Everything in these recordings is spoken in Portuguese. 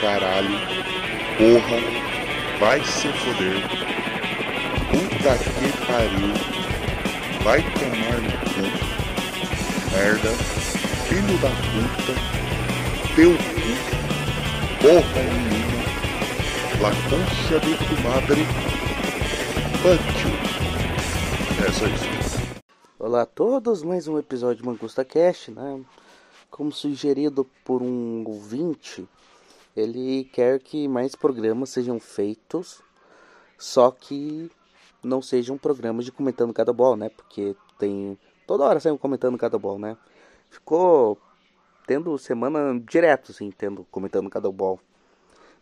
caralho, porra, vai se foder, puta que pariu, vai tomar no cu, merda, filho da puta, teu cu, porra nenhuma, la de tu madre, you. É só isso. Olá a todos, mais um episódio de Mangusta Cast, né? Como sugerido por um ouvinte, ele quer que mais programas sejam feitos, só que não sejam programas de comentando cada ball, né? Porque tem toda hora saindo comentando cada ball, né? Ficou tendo semana direto, assim, tendo comentando cada ball.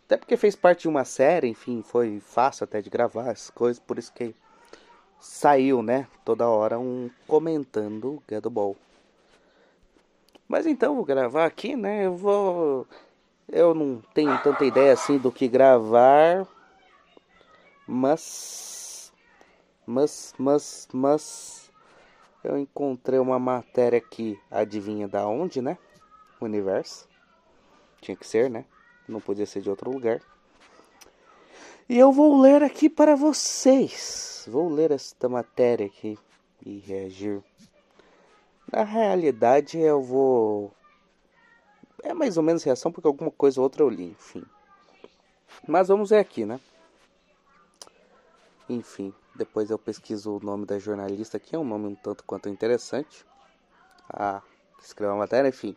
Até porque fez parte de uma série, enfim, foi fácil até de gravar as coisas, por isso que saiu, né? Toda hora um comentando Gado Ball. Mas então vou gravar aqui, né? Eu vou. Eu não tenho tanta ideia assim do que gravar. Mas. Mas, mas, mas. Eu encontrei uma matéria aqui, adivinha da onde, né? Universo. Tinha que ser, né? Não podia ser de outro lugar. E eu vou ler aqui para vocês. Vou ler esta matéria aqui e reagir. Na realidade, eu vou. É mais ou menos reação, porque alguma coisa ou outra eu li, enfim. Mas vamos ver aqui, né? Enfim, depois eu pesquiso o nome da jornalista aqui, é um nome um tanto quanto interessante. Ah, escreveu a matéria, enfim.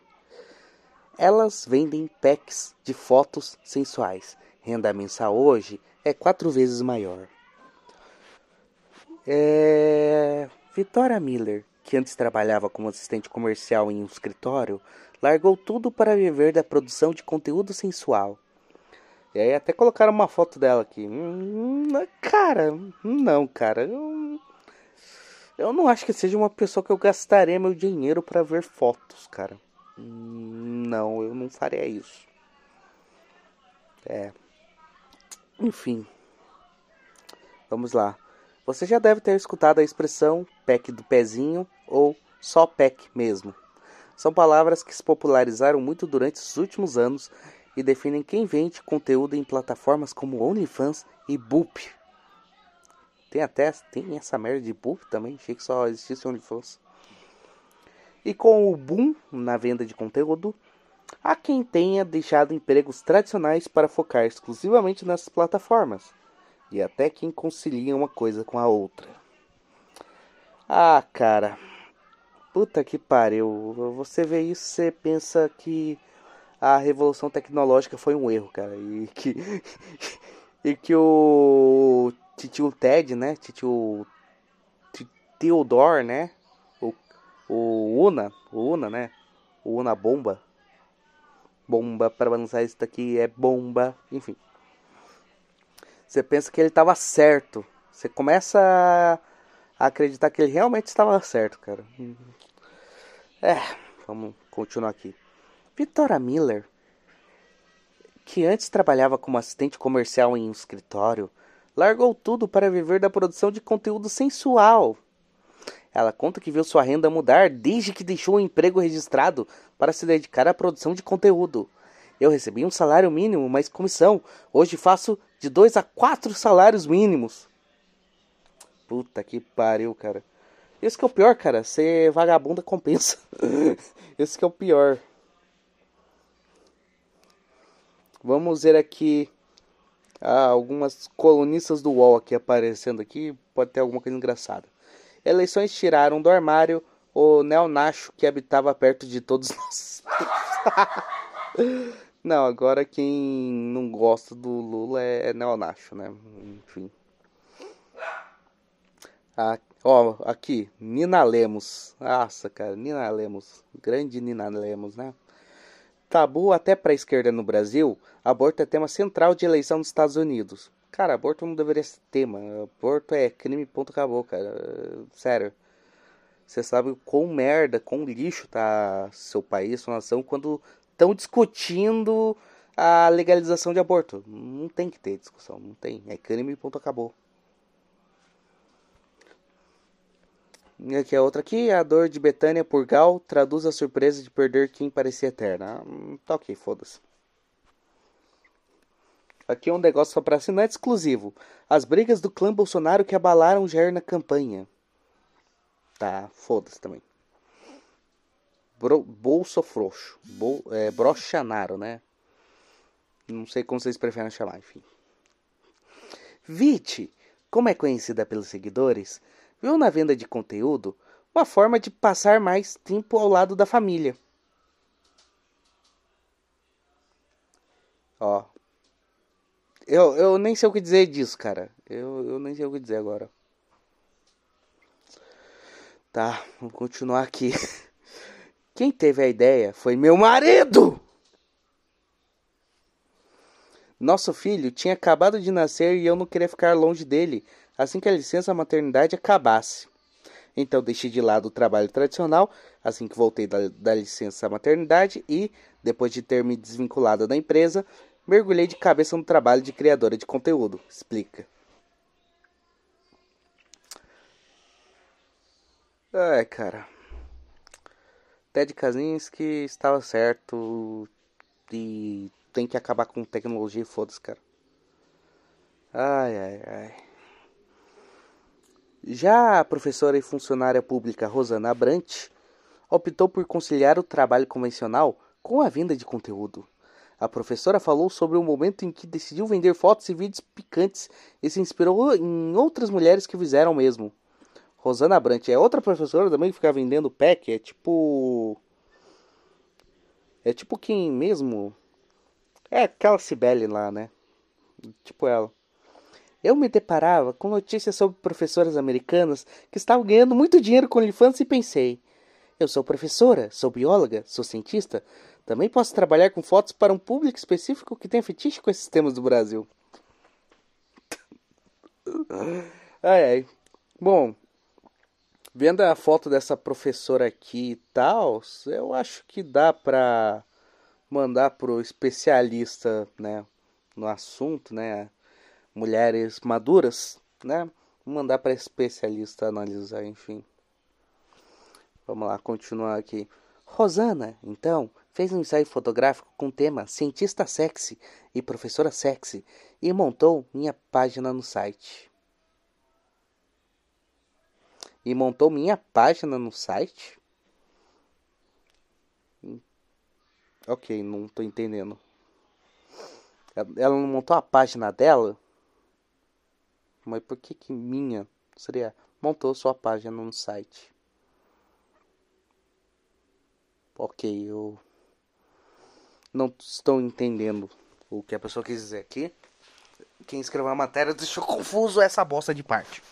Elas vendem packs de fotos sensuais. Renda mensal hoje é quatro vezes maior. É... Vitória Miller, que antes trabalhava como assistente comercial em um escritório, largou tudo para viver da produção de conteúdo sensual. E aí até colocaram uma foto dela aqui. Hum, cara, não, cara. Eu, eu não acho que seja uma pessoa que eu gastaria meu dinheiro para ver fotos, cara. Não, eu não faria isso. É. Enfim. Vamos lá. Você já deve ter escutado a expressão pack do pezinho ou só pack mesmo. São palavras que se popularizaram muito durante os últimos anos e definem quem vende conteúdo em plataformas como OnlyFans e Boop. Tem até tem essa merda de Boop também, achei que só existisse OnlyFans. E com o boom na venda de conteúdo, há quem tenha deixado empregos tradicionais para focar exclusivamente nessas plataformas, e até quem concilia uma coisa com a outra. Ah, cara, puta que pariu. Você vê isso, você pensa que a revolução tecnológica foi um erro, cara, e que e que o tio Ted, né, tio Theodore, né, o, o Una, o Una, né, o Una Bomba, bomba para lançar isso daqui é bomba, enfim. Você pensa que ele estava certo. Você começa a acreditar que ele realmente estava certo, cara. É, vamos continuar aqui. Vitória Miller, que antes trabalhava como assistente comercial em um escritório, largou tudo para viver da produção de conteúdo sensual. Ela conta que viu sua renda mudar desde que deixou o emprego registrado para se dedicar à produção de conteúdo. Eu recebi um salário mínimo, mas comissão. Hoje faço de dois a quatro salários mínimos. Puta que pariu, cara. Esse que é o pior, cara. Ser vagabunda compensa. Esse que é o pior. Vamos ver aqui ah, algumas colunistas do UOL aqui aparecendo aqui. Pode ter alguma coisa engraçada. Eleições tiraram do armário o neonacho que habitava perto de todos nós. Não, agora quem não gosta do Lula é, é neonacho, né? Enfim. Ó, aqui, Nina Lemos. Nossa, cara, Nina Lemos. Grande Nina Lemos, né? Tabu até para a esquerda no Brasil, aborto é tema central de eleição nos Estados Unidos. Cara, aborto não deveria ser tema. Aborto é crime, ponto, acabou, cara. Sério. Você sabe quão merda, quão lixo tá seu país, sua nação, quando estão discutindo a legalização de aborto. Não tem que ter discussão, não tem. É crime ponto acabou. Aqui é outra aqui, a dor de Betânia por Gal traduz a surpresa de perder quem parecia eterna. Hum, tá ok, foda-se. Aqui é um negócio só pra assinante exclusivo. As brigas do clã Bolsonaro que abalaram Jair na campanha. Tá, foda-se também. Bro, Bolso Frouxo. Bol, é, Brochanaro, né? Não sei como vocês preferem chamar, enfim. Vite, como é conhecida pelos seguidores, viu na venda de conteúdo uma forma de passar mais tempo ao lado da família. Ó. Eu, eu nem sei o que dizer disso, cara. Eu, eu nem sei o que dizer agora. Tá, vamos continuar aqui. Quem teve a ideia foi meu marido! Nosso filho tinha acabado de nascer e eu não queria ficar longe dele assim que a licença maternidade acabasse. Então deixei de lado o trabalho tradicional assim que voltei da, da licença maternidade e, depois de ter me desvinculado da empresa, mergulhei de cabeça no trabalho de criadora de conteúdo. Explica. Ai, cara. Ted Kaczynski estava certo e tem que acabar com tecnologia foda-se, cara. Ai, ai, ai. Já a professora e funcionária pública Rosana Abrantes optou por conciliar o trabalho convencional com a venda de conteúdo. A professora falou sobre o momento em que decidiu vender fotos e vídeos picantes e se inspirou em outras mulheres que fizeram o mesmo. Rosana Brant é outra professora também que fica vendendo pack, é tipo. É tipo quem mesmo. É aquela Cibele lá, né? Tipo ela. Eu me deparava com notícias sobre professoras americanas que estavam ganhando muito dinheiro com OnlyFans e pensei: eu sou professora, sou bióloga, sou cientista, também posso trabalhar com fotos para um público específico que tem fetiche com esses temas do Brasil. ai ai. Bom, Vendo a foto dessa professora aqui e tal, eu acho que dá pra mandar pro especialista, né, no assunto, né, mulheres maduras, né, mandar para especialista analisar, enfim. Vamos lá, continuar aqui. Rosana, então, fez um ensaio fotográfico com o tema Cientista Sexy e Professora Sexy e montou minha página no site e montou minha página no site? Ok, não tô entendendo. Ela não montou a página dela? Mas por que que minha seria montou sua página no site? Ok, eu não estou entendendo o que a pessoa quis dizer aqui. Quem escreveu a matéria deixou confuso essa bosta de parte.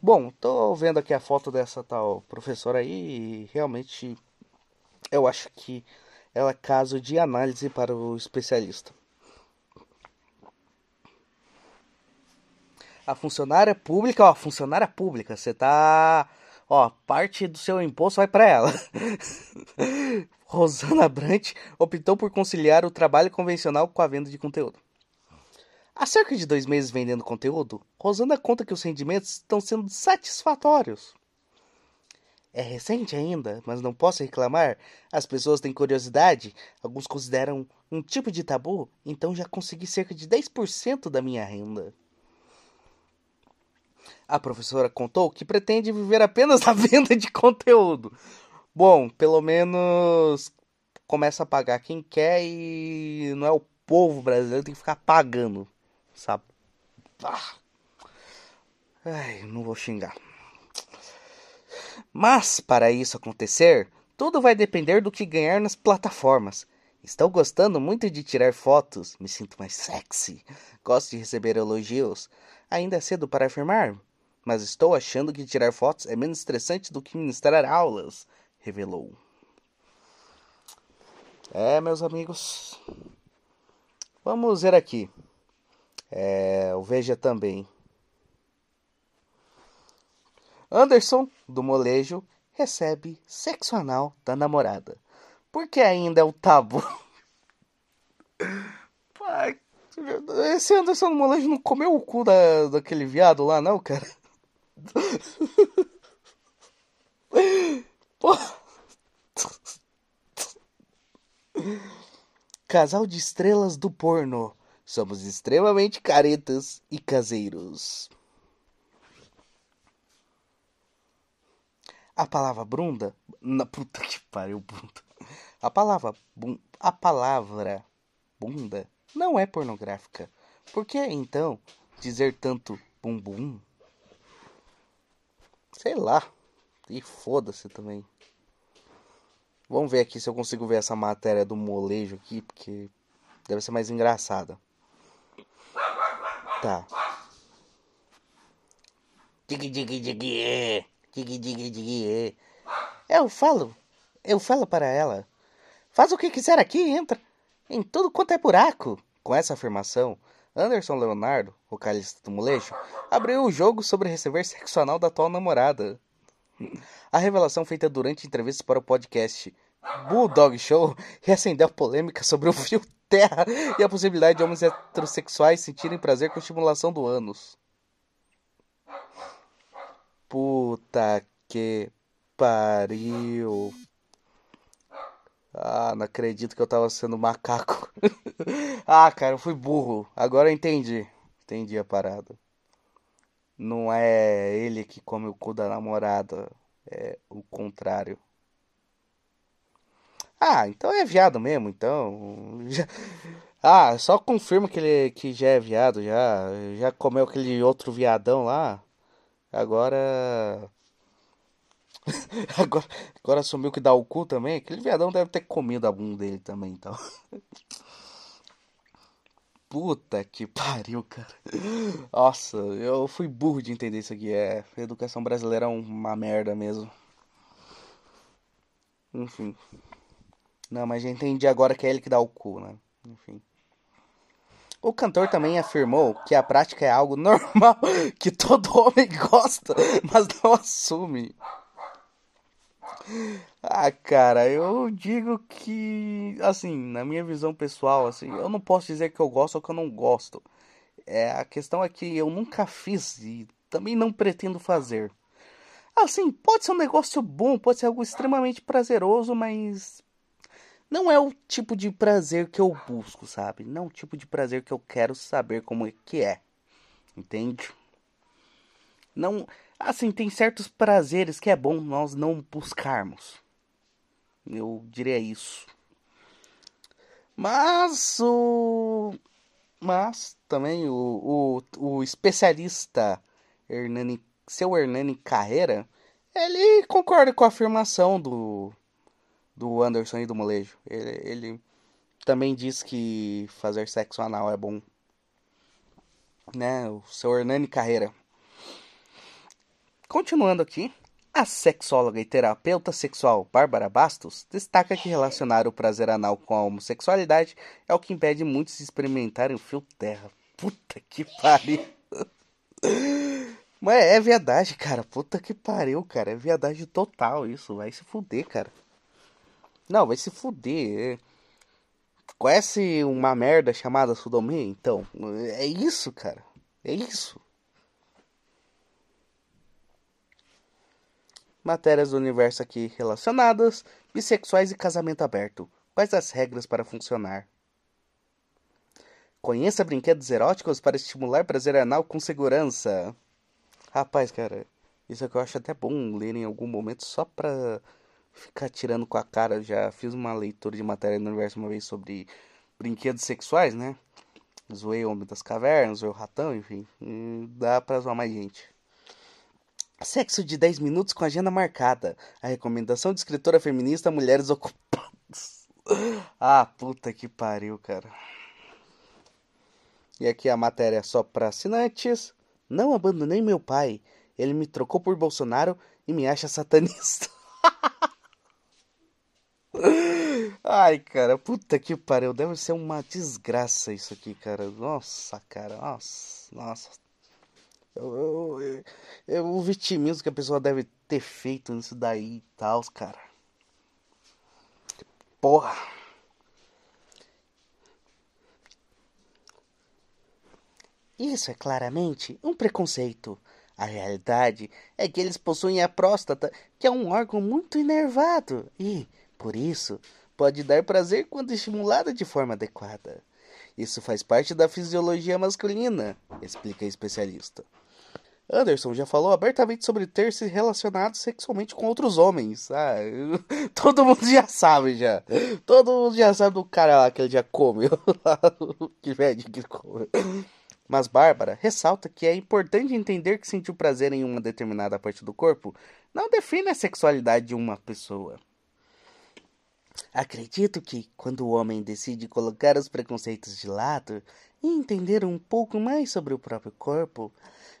Bom, tô vendo aqui a foto dessa tal professora aí e realmente eu acho que ela é caso de análise para o especialista. A funcionária pública, ó, funcionária pública, você tá, ó, parte do seu imposto vai para ela. Rosana Brant optou por conciliar o trabalho convencional com a venda de conteúdo. Há cerca de dois meses vendendo conteúdo, Rosana conta que os rendimentos estão sendo satisfatórios. É recente ainda, mas não posso reclamar. As pessoas têm curiosidade, alguns consideram um tipo de tabu, então já consegui cerca de 10% da minha renda. A professora contou que pretende viver apenas da venda de conteúdo. Bom, pelo menos começa a pagar quem quer e não é o povo brasileiro que tem que ficar pagando sabe? Ah. Ai, não vou xingar. Mas para isso acontecer, tudo vai depender do que ganhar nas plataformas. Estou gostando muito de tirar fotos, me sinto mais sexy. Gosto de receber elogios. Ainda é cedo para afirmar, mas estou achando que tirar fotos é menos estressante do que ministrar aulas, revelou. É, meus amigos. Vamos ver aqui. É, o Veja também. Anderson, do molejo, recebe sexo anal da namorada. Porque ainda é o tabu. esse Anderson do molejo não comeu o cu da, daquele viado lá, não, cara? Casal de estrelas do porno somos extremamente caretas e caseiros. A palavra bunda, na puta que pariu, bunda. A palavra bum, a palavra bunda não é pornográfica. Por que então dizer tanto bumbum? Sei lá. E foda-se também. Vamos ver aqui se eu consigo ver essa matéria do molejo aqui, porque deve ser mais engraçada. Tá. Dig dig dig dig dig é. Eu falo. Eu falo para ela. Faz o que quiser aqui, entra em tudo quanto é buraco. Com essa afirmação, Anderson Leonardo, vocalista do molejo, abriu o jogo sobre receber sexo anal da atual namorada. A revelação feita durante entrevistas para o podcast Bulldog Show reacendeu polêmica sobre o fio terra e a possibilidade de homens heterossexuais sentirem prazer com a estimulação do ânus. Puta que pariu. Ah, não acredito que eu tava sendo macaco. ah, cara, eu fui burro. Agora eu entendi. Entendi a parada. Não é ele que come o cu da namorada. É o contrário. Ah, então é viado mesmo, então. Ah, só confirma que ele que já é viado, já. Já comeu aquele outro viadão lá. Agora. agora, agora assumiu que dá o cu também. Aquele viadão deve ter comido a bunda dele também, então. Puta que pariu, cara. Nossa, eu fui burro de entender isso aqui. É, a educação brasileira é uma merda mesmo. Enfim. Não, mas já entendi agora que é ele que dá o cu, né? Enfim. O cantor também afirmou que a prática é algo normal, que todo homem gosta, mas não assume. Ah, cara, eu digo que, assim, na minha visão pessoal, assim, eu não posso dizer que eu gosto ou que eu não gosto. É, a questão é que eu nunca fiz e também não pretendo fazer. Assim, pode ser um negócio bom, pode ser algo extremamente prazeroso, mas não é o tipo de prazer que eu busco, sabe? Não é o tipo de prazer que eu quero saber como é que é. Entende? Não, Assim, tem certos prazeres que é bom nós não buscarmos. Eu diria isso. Mas o. Mas também o, o, o especialista Hernani, seu Hernani Carreira, ele concorda com a afirmação do, do Anderson e do Molejo. Ele, ele também diz que fazer sexo anal é bom. Né? O seu Hernani Carreira. Continuando aqui, a sexóloga e terapeuta sexual Bárbara Bastos destaca que relacionar o prazer anal com a homossexualidade é o que impede muitos de experimentarem o fio terra. Puta que pariu. Mas é verdade, cara. Puta que pariu, cara. É verdade total isso. Vai se fuder, cara. Não, vai se fuder. Conhece uma merda chamada sodomia? Então, é isso, cara. É isso. Matérias do universo aqui relacionadas: bissexuais e casamento aberto. Quais as regras para funcionar? Conheça brinquedos eróticos para estimular prazer anal com segurança. Rapaz, cara, isso é que eu acho até bom ler em algum momento só pra ficar tirando com a cara. Já fiz uma leitura de matéria no universo uma vez sobre brinquedos sexuais, né? Zoei o Homem das Cavernas, zoei o Ratão, enfim. dá pra zoar mais gente. Sexo de 10 minutos com agenda marcada. A recomendação de escritora feminista Mulheres Ocupadas. Ah, puta que pariu, cara. E aqui a matéria só para assinantes. Não abandonei meu pai. Ele me trocou por Bolsonaro e me acha satanista. Ai, cara, puta que pariu. Deve ser uma desgraça isso aqui, cara. Nossa, cara, nossa, nossa. Eu, eu, eu, o vitimismo que a pessoa deve ter feito nisso daí e tal, cara. Porra. Isso é claramente um preconceito. A realidade é que eles possuem a próstata, que é um órgão muito inervado e, por isso, pode dar prazer quando estimulada de forma adequada. Isso faz parte da fisiologia masculina, explica a especialista. Anderson já falou abertamente sobre ter se relacionado sexualmente com outros homens. Ah, todo mundo já sabe já. Todo mundo já sabe do cara lá que ele já comeu. que velho que comeu. Mas Bárbara ressalta que é importante entender que sentir prazer em uma determinada parte do corpo não define a sexualidade de uma pessoa. Acredito que, quando o homem decide colocar os preconceitos de lado e entender um pouco mais sobre o próprio corpo,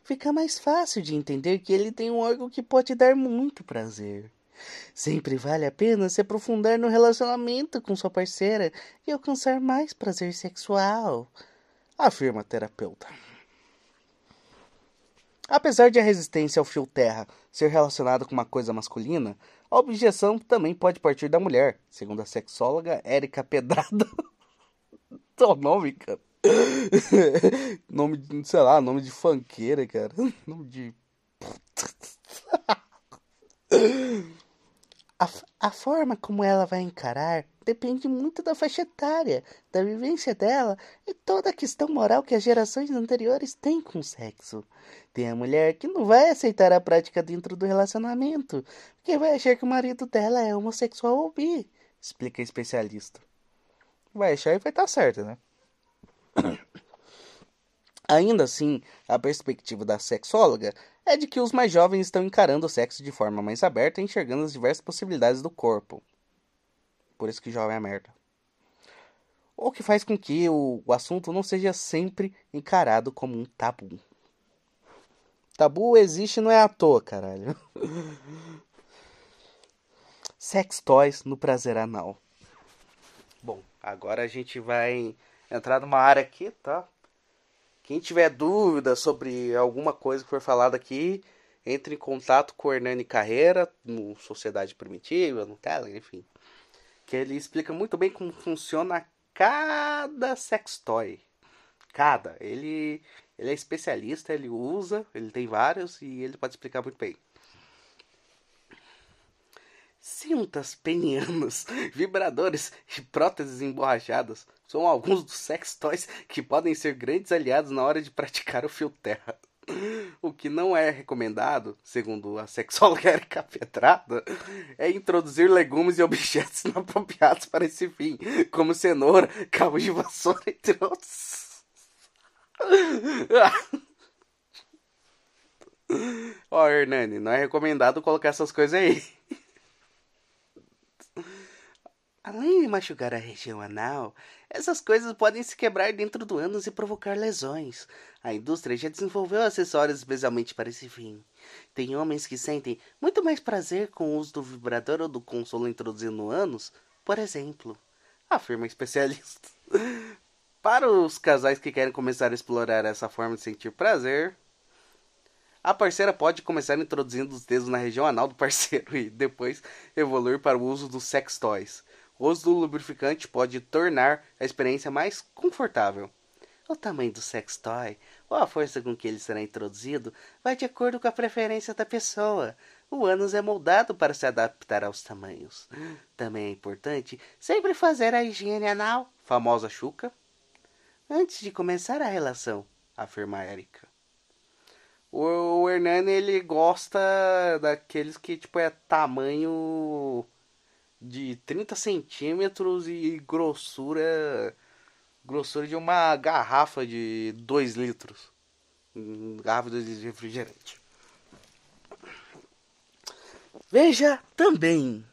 fica mais fácil de entender que ele tem um órgão que pode dar muito prazer. Sempre vale a pena se aprofundar no relacionamento com sua parceira e alcançar mais prazer sexual, afirma a terapeuta. Apesar de a resistência ao fio terra ser relacionada com uma coisa masculina, a objeção também pode partir da mulher, segundo a sexóloga Érica Pedrada. Seu nome, cara. nome de, sei lá, nome de fanqueira, cara. Nome de. A, a forma como ela vai encarar depende muito da faixa etária, da vivência dela e toda a questão moral que as gerações anteriores têm com o sexo. Tem a mulher que não vai aceitar a prática dentro do relacionamento, porque vai achar que o marido dela é homossexual ou bi, explica a especialista. Vai achar e vai estar tá certo, né? Ainda assim, a perspectiva da sexóloga é de que os mais jovens estão encarando o sexo de forma mais aberta e enxergando as diversas possibilidades do corpo. Por isso que jovem é merda. O que faz com que o, o assunto não seja sempre encarado como um tabu. Tabu existe não é à toa, caralho. Sex toys no prazer anal. Bom, agora a gente vai entrar numa área aqui, tá? Quem tiver dúvida sobre alguma coisa que for falada aqui, entre em contato com o Hernani Carreira, no Sociedade Primitiva, no Telegram, enfim. Que ele explica muito bem como funciona cada sextoy. Cada. Ele, ele é especialista, ele usa, ele tem vários e ele pode explicar muito bem. Cintas penianas, vibradores e próteses emborrachadas são alguns dos sex toys que podem ser grandes aliados na hora de praticar o fio terra. O que não é recomendado, segundo a sexóloga Erika Petrada, é introduzir legumes e objetos inapropriados para esse fim, como cenoura, cabo de vassoura, entre outros. Ó, oh, Hernani, não é recomendado colocar essas coisas aí. Além de machucar a região anal, essas coisas podem se quebrar dentro do ânus e provocar lesões. A indústria já desenvolveu acessórios especialmente para esse fim. Tem homens que sentem muito mais prazer com o uso do vibrador ou do consolo introduzido no ânus, por exemplo, afirma especialista. para os casais que querem começar a explorar essa forma de sentir prazer, a parceira pode começar introduzindo os dedos na região anal do parceiro e depois evoluir para o uso dos sex toys. O uso do lubrificante pode tornar a experiência mais confortável. O tamanho do sextoy ou a força com que ele será introduzido vai de acordo com a preferência da pessoa. O ânus é moldado para se adaptar aos tamanhos. Também é importante sempre fazer a higiene anal, famosa chuca, antes de começar a relação, afirma Erika. O Hernani ele gosta daqueles que tipo é tamanho de 30 centímetros e grossura grossura de uma garrafa de 2 litros. Garrafa de refrigerante. Veja também.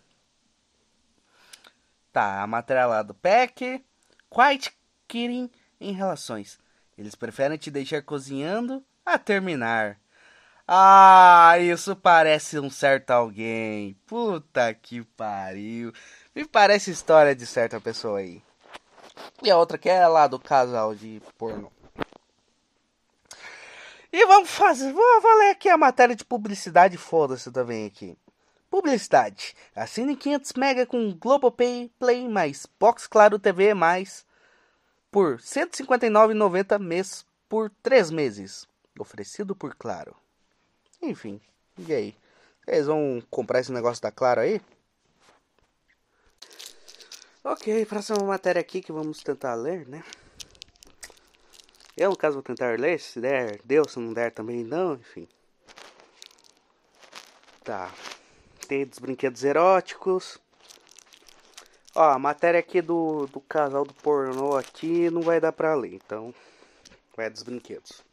Tá, a matéria lá do PEC. Quite querem em relações. Eles preferem te deixar cozinhando a terminar. Ah, isso parece um certo alguém. Puta que pariu. Me parece história de certa pessoa aí. E a outra que é lá do casal de porno. E vamos fazer. Vou, vou ler aqui a matéria de publicidade. Foda-se também aqui. Publicidade. Assine 500 mega com Globopay Play mais Box Claro TV mais por R$ 159,90 mês por 3 meses. Oferecido por Claro. Enfim, e aí? Vocês vão comprar esse negócio da Claro aí? Ok, próxima matéria aqui que vamos tentar ler, né? Eu, no caso, vou tentar ler, se der, deu, se não der também não, enfim. Tá. Tem dos brinquedos eróticos. Ó, a matéria aqui do, do casal do pornô aqui não vai dar pra ler, então vai dos brinquedos.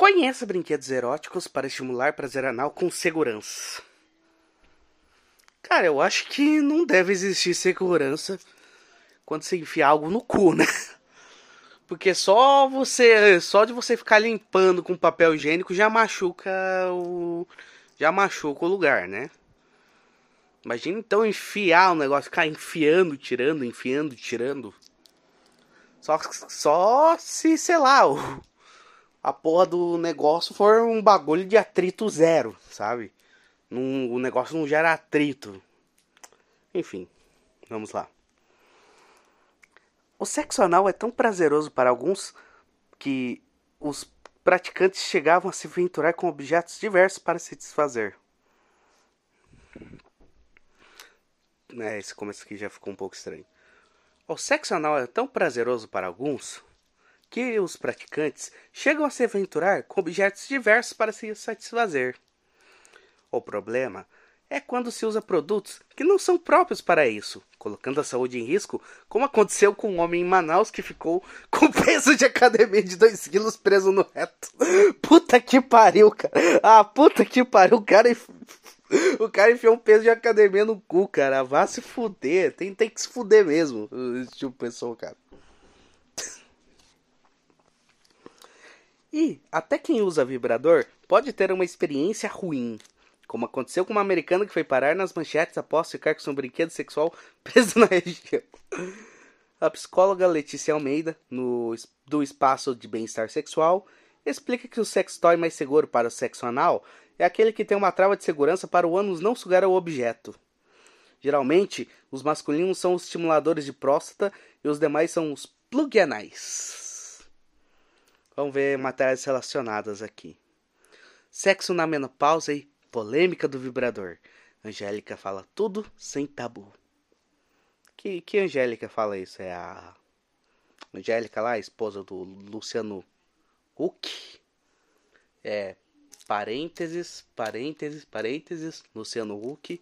Conheça brinquedos eróticos para estimular prazer anal com segurança. Cara, eu acho que não deve existir segurança quando você enfia algo no cu, né? Porque só você, só de você ficar limpando com papel higiênico já machuca o já machuca o lugar, né? Imagina então enfiar o negócio, ficar enfiando, tirando, enfiando, tirando. Só, só se, sei lá, o, a porra do negócio for um bagulho de atrito zero, sabe? Num, o negócio não gera atrito. Enfim, vamos lá. O sexo anal é tão prazeroso para alguns que os praticantes chegavam a se aventurar com objetos diversos para se desfazer. É, esse começo aqui já ficou um pouco estranho. O sexo anal é tão prazeroso para alguns que os praticantes chegam a se aventurar com objetos diversos para se satisfazer. O problema é quando se usa produtos que não são próprios para isso, colocando a saúde em risco, como aconteceu com um homem em Manaus que ficou com peso de academia de 2 quilos preso no reto. Puta que pariu, cara. Ah, puta que pariu, o cara o cara enfiou um peso de academia no cu, cara. Vá se fuder. Tem, tem que se fuder mesmo. Esse tipo de pessoa, cara. E até quem usa vibrador pode ter uma experiência ruim. Como aconteceu com uma americana que foi parar nas manchetes após ficar com seu brinquedo sexual preso na região. A psicóloga Letícia Almeida, no, do Espaço de Bem-Estar Sexual, explica que o sextoy mais seguro para o sexo anal é aquele que tem uma trava de segurança para o ânus não sugar o objeto. Geralmente, os masculinos são os estimuladores de próstata e os demais são os plug anais. Vamos ver matérias relacionadas aqui. Sexo na menopausa e polêmica do vibrador. Angélica fala tudo sem tabu. Que, que Angélica fala isso? É a Angélica lá, a esposa do Luciano Huck? É parênteses, parênteses, parênteses, Luciano Huck,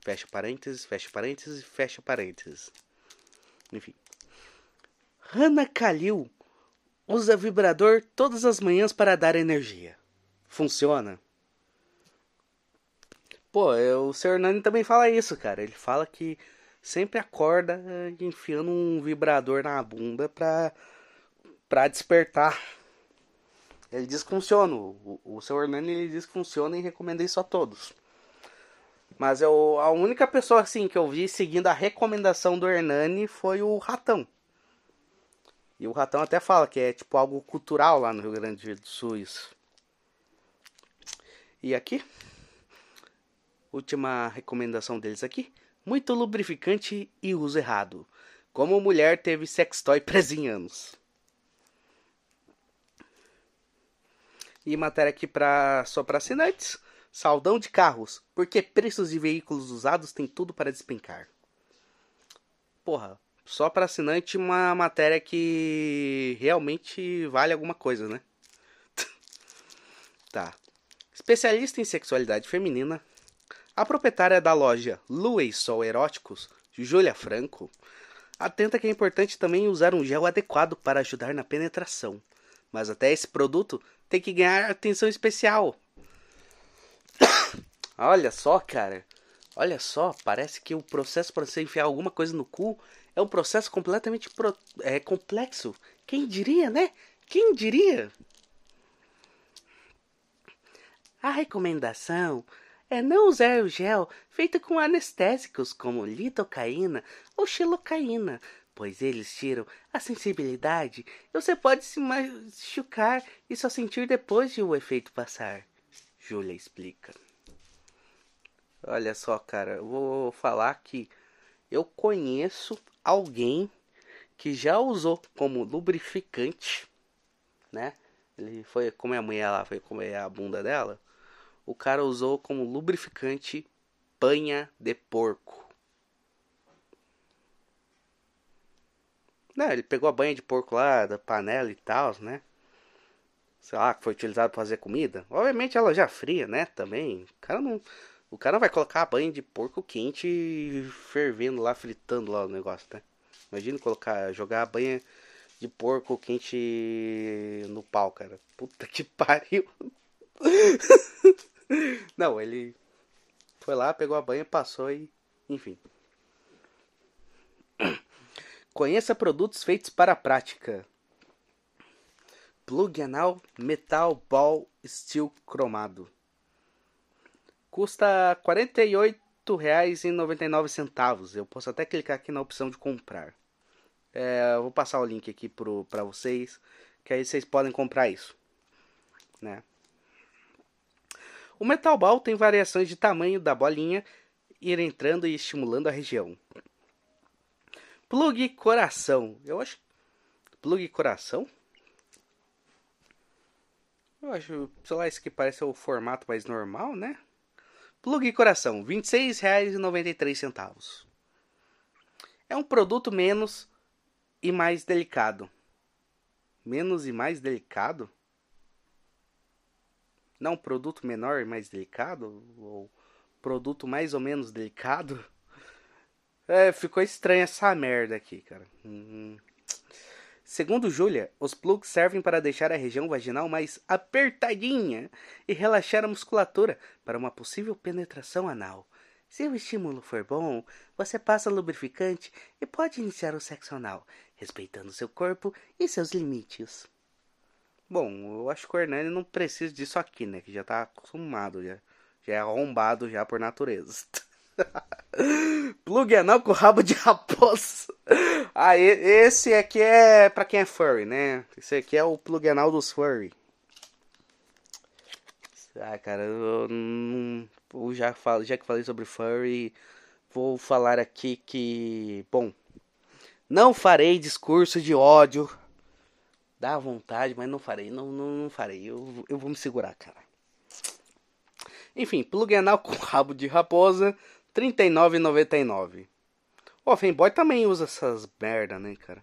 fecha parênteses, fecha parênteses, fecha parênteses. Enfim. Hannah Kalil usa vibrador todas as manhãs para dar energia. Funciona? Pô, o Sr. Hernani também fala isso, cara. Ele fala que sempre acorda eh, enfiando um vibrador na bunda pra, pra despertar ele diz que funciona. O, o Hernani ele diz que funciona e recomenda isso a todos. Mas eu, a única pessoa assim que eu vi seguindo a recomendação do Hernani foi o Ratão. E o Ratão até fala que é tipo algo cultural lá no Rio Grande do Sul isso. E aqui, última recomendação deles aqui, muito lubrificante e uso errado. Como mulher teve sextoy preso em anos. E matéria aqui pra, só para assinantes. Saldão de carros. Porque preços de veículos usados tem tudo para despencar. Porra, só para assinante uma matéria que realmente vale alguma coisa, né? tá. Especialista em sexualidade feminina, a proprietária da loja Lua e Sol Eróticos, Júlia Franco, atenta que é importante também usar um gel adequado para ajudar na penetração. Mas até esse produto tem que ganhar atenção especial. Olha só, cara. Olha só, parece que o processo para você enfiar alguma coisa no cu é um processo completamente pro, é, complexo. Quem diria, né? Quem diria? A recomendação é não usar o gel feito com anestésicos como lidocaína ou xilocaína, pois eles tiram a sensibilidade e você pode se machucar e só sentir depois de o efeito passar. Julia explica. Olha só, cara, eu vou falar que eu conheço alguém que já usou como lubrificante, né? Ele foi comer a mulher lá, foi comer a bunda dela. O cara usou como lubrificante panha de porco. Não, ele pegou a banha de porco lá, da panela e tal, né? Sei lá, que foi utilizado para fazer comida. Obviamente ela já fria, né? Também. O cara não. O cara vai colocar a banha de porco quente fervendo lá, fritando lá o negócio, né? Imagina colocar, jogar a banha de porco quente no pau, cara. Puta que pariu. Não, ele foi lá, pegou a banha, passou e. Enfim. Conheça produtos feitos para a prática. Plug anal Metal Ball Steel cromado. Custa R$ 48,99. Eu posso até clicar aqui na opção de comprar. É, vou passar o link aqui para vocês, que aí vocês podem comprar isso. Né? O Metal Ball tem variações de tamanho da bolinha ir entrando e estimulando a região. Plug coração. Eu acho. Plug coração? Eu acho, sei lá, isso que parece o formato mais normal, né? Plug coração, R$ 26,93. É um produto menos e mais delicado. Menos e mais delicado? Não, produto menor e mais delicado? Ou produto mais ou menos delicado? É, ficou estranha essa merda aqui, cara. Hum. Segundo Julia, os plugs servem para deixar a região vaginal mais apertadinha e relaxar a musculatura para uma possível penetração anal. Se o estímulo for bom, você passa lubrificante e pode iniciar o sexo anal, respeitando seu corpo e seus limites. Bom, eu acho que o Hernani não precisa disso aqui, né? Que já tá acostumado, já, já é arrombado já por natureza. Plug anal com rabo de raposa. Ah, esse aqui é para quem é furry, né? Esse aqui é o plug anal dos furry. Ah, cara, eu, eu já, falo, já que falei sobre furry, vou falar aqui que, bom, não farei discurso de ódio. Dá vontade, mas não farei, não, não, não farei. Eu, eu vou me segurar, cara. Enfim, plug anal com rabo de raposa 39,99. O Fanboy também usa essas merda, né, cara?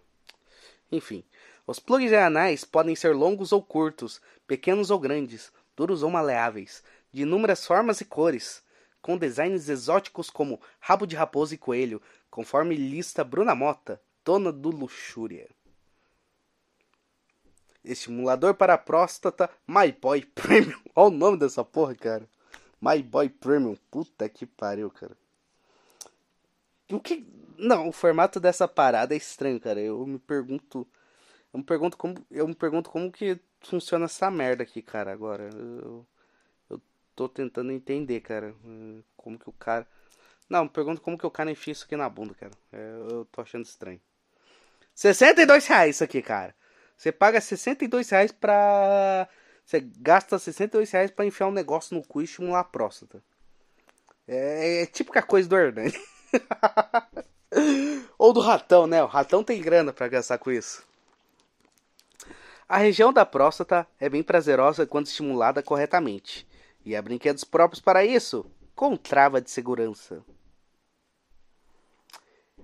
Enfim, os plugs anais podem ser longos ou curtos, pequenos ou grandes, duros ou maleáveis, de inúmeras formas e cores, com designs exóticos como rabo de raposa e coelho, conforme lista Bruna Mota, dona do Luxúria. Estimulador para próstata My Boy Premium. Olha o nome dessa porra, cara. My Boy Premium. Puta que pariu, cara. O que. Não, o formato dessa parada é estranho, cara. Eu me pergunto. Eu me pergunto como. Eu me pergunto como que funciona essa merda aqui, cara, agora. Eu, eu tô tentando entender, cara. Como que o cara. Não, me pergunto como que o cara enfia isso aqui na bunda, cara. É, eu tô achando estranho. 62 reais isso aqui, cara. Você paga 62 reais pra você gasta 62 reais pra enfiar um negócio no cu e estimular a próstata. É, é típica coisa do Hernani. Ou do ratão, né? O ratão tem grana para gastar com isso. A região da próstata é bem prazerosa quando estimulada corretamente. E há brinquedos próprios para isso, com trava de segurança.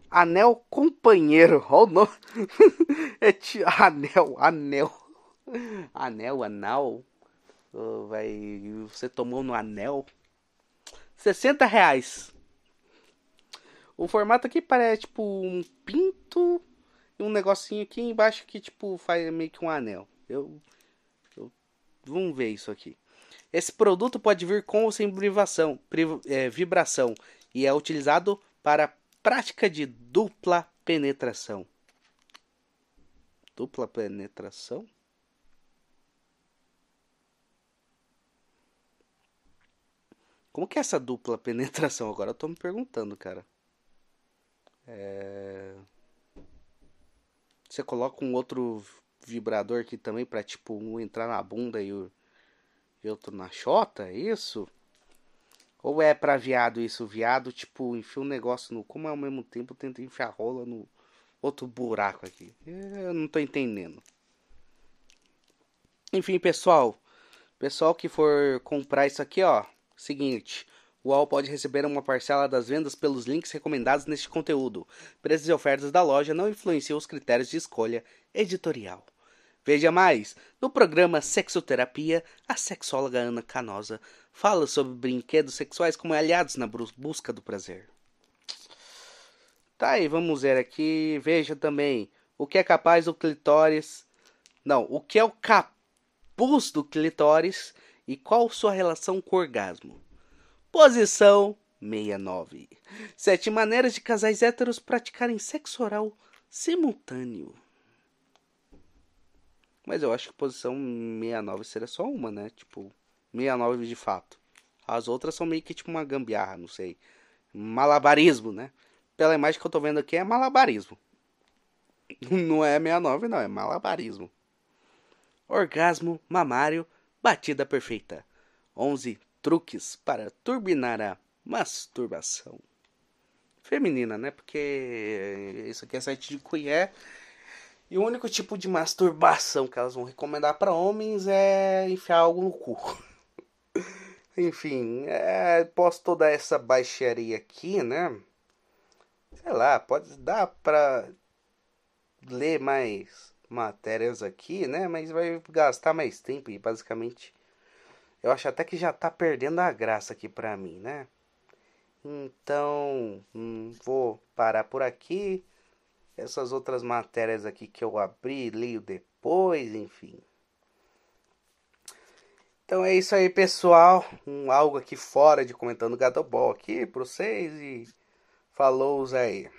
Anel companheiro. Olha o nome. é anel, anel. Anel, anal. Oh, vai, você tomou no anel. 60 reais. O formato aqui parece tipo um pinto e um negocinho aqui embaixo que tipo faz meio que um anel. Eu, eu vamos ver isso aqui. Esse produto pode vir com ou sem vibração, é, vibração e é utilizado para prática de dupla penetração. Dupla penetração? Como que é essa dupla penetração? Agora eu tô me perguntando, cara. É... Você coloca um outro vibrador aqui também pra tipo um entrar na bunda e o e outro na chota, é isso? Ou é pra viado isso? Viado, tipo, enfia um negócio no. Como ao mesmo tempo tenta enfiar rola no outro buraco aqui? Eu não tô entendendo. Enfim, pessoal. Pessoal que for comprar isso aqui, ó. Seguinte, O UOL pode receber uma parcela das vendas pelos links recomendados neste conteúdo. Preços e ofertas da loja não influenciam os critérios de escolha editorial. Veja mais! No programa Sexoterapia, a sexóloga Ana Canosa fala sobre brinquedos sexuais como aliados na busca do prazer. Tá aí, vamos ver aqui. Veja também o que é capaz do clitóris. Não, o que é o capuz do clitóris e qual sua relação com o orgasmo. Posição 69. Sete maneiras de casais héteros praticarem sexo oral simultâneo. Mas eu acho que posição 69 seria só uma, né? Tipo, 69 de fato. As outras são meio que tipo uma gambiarra, não sei. Malabarismo, né? Pela imagem que eu tô vendo aqui é malabarismo. Não é 69, não, é malabarismo. Orgasmo mamário, batida perfeita. 11 truques para turbinar a masturbação. Feminina, né? Porque isso aqui é site de colher. E o único tipo de masturbação que elas vão recomendar para homens é enfiar algo no cu. Enfim, é, posso toda essa baixaria aqui, né? Sei lá, pode dar pra ler mais matérias aqui, né? Mas vai gastar mais tempo e basicamente eu acho até que já tá perdendo a graça aqui pra mim, né? Então, hum, vou parar por aqui. Essas outras matérias aqui que eu abri, leio depois, enfim. Então é isso aí, pessoal. Um algo aqui fora de comentando Gadobol aqui pra vocês e falou aí.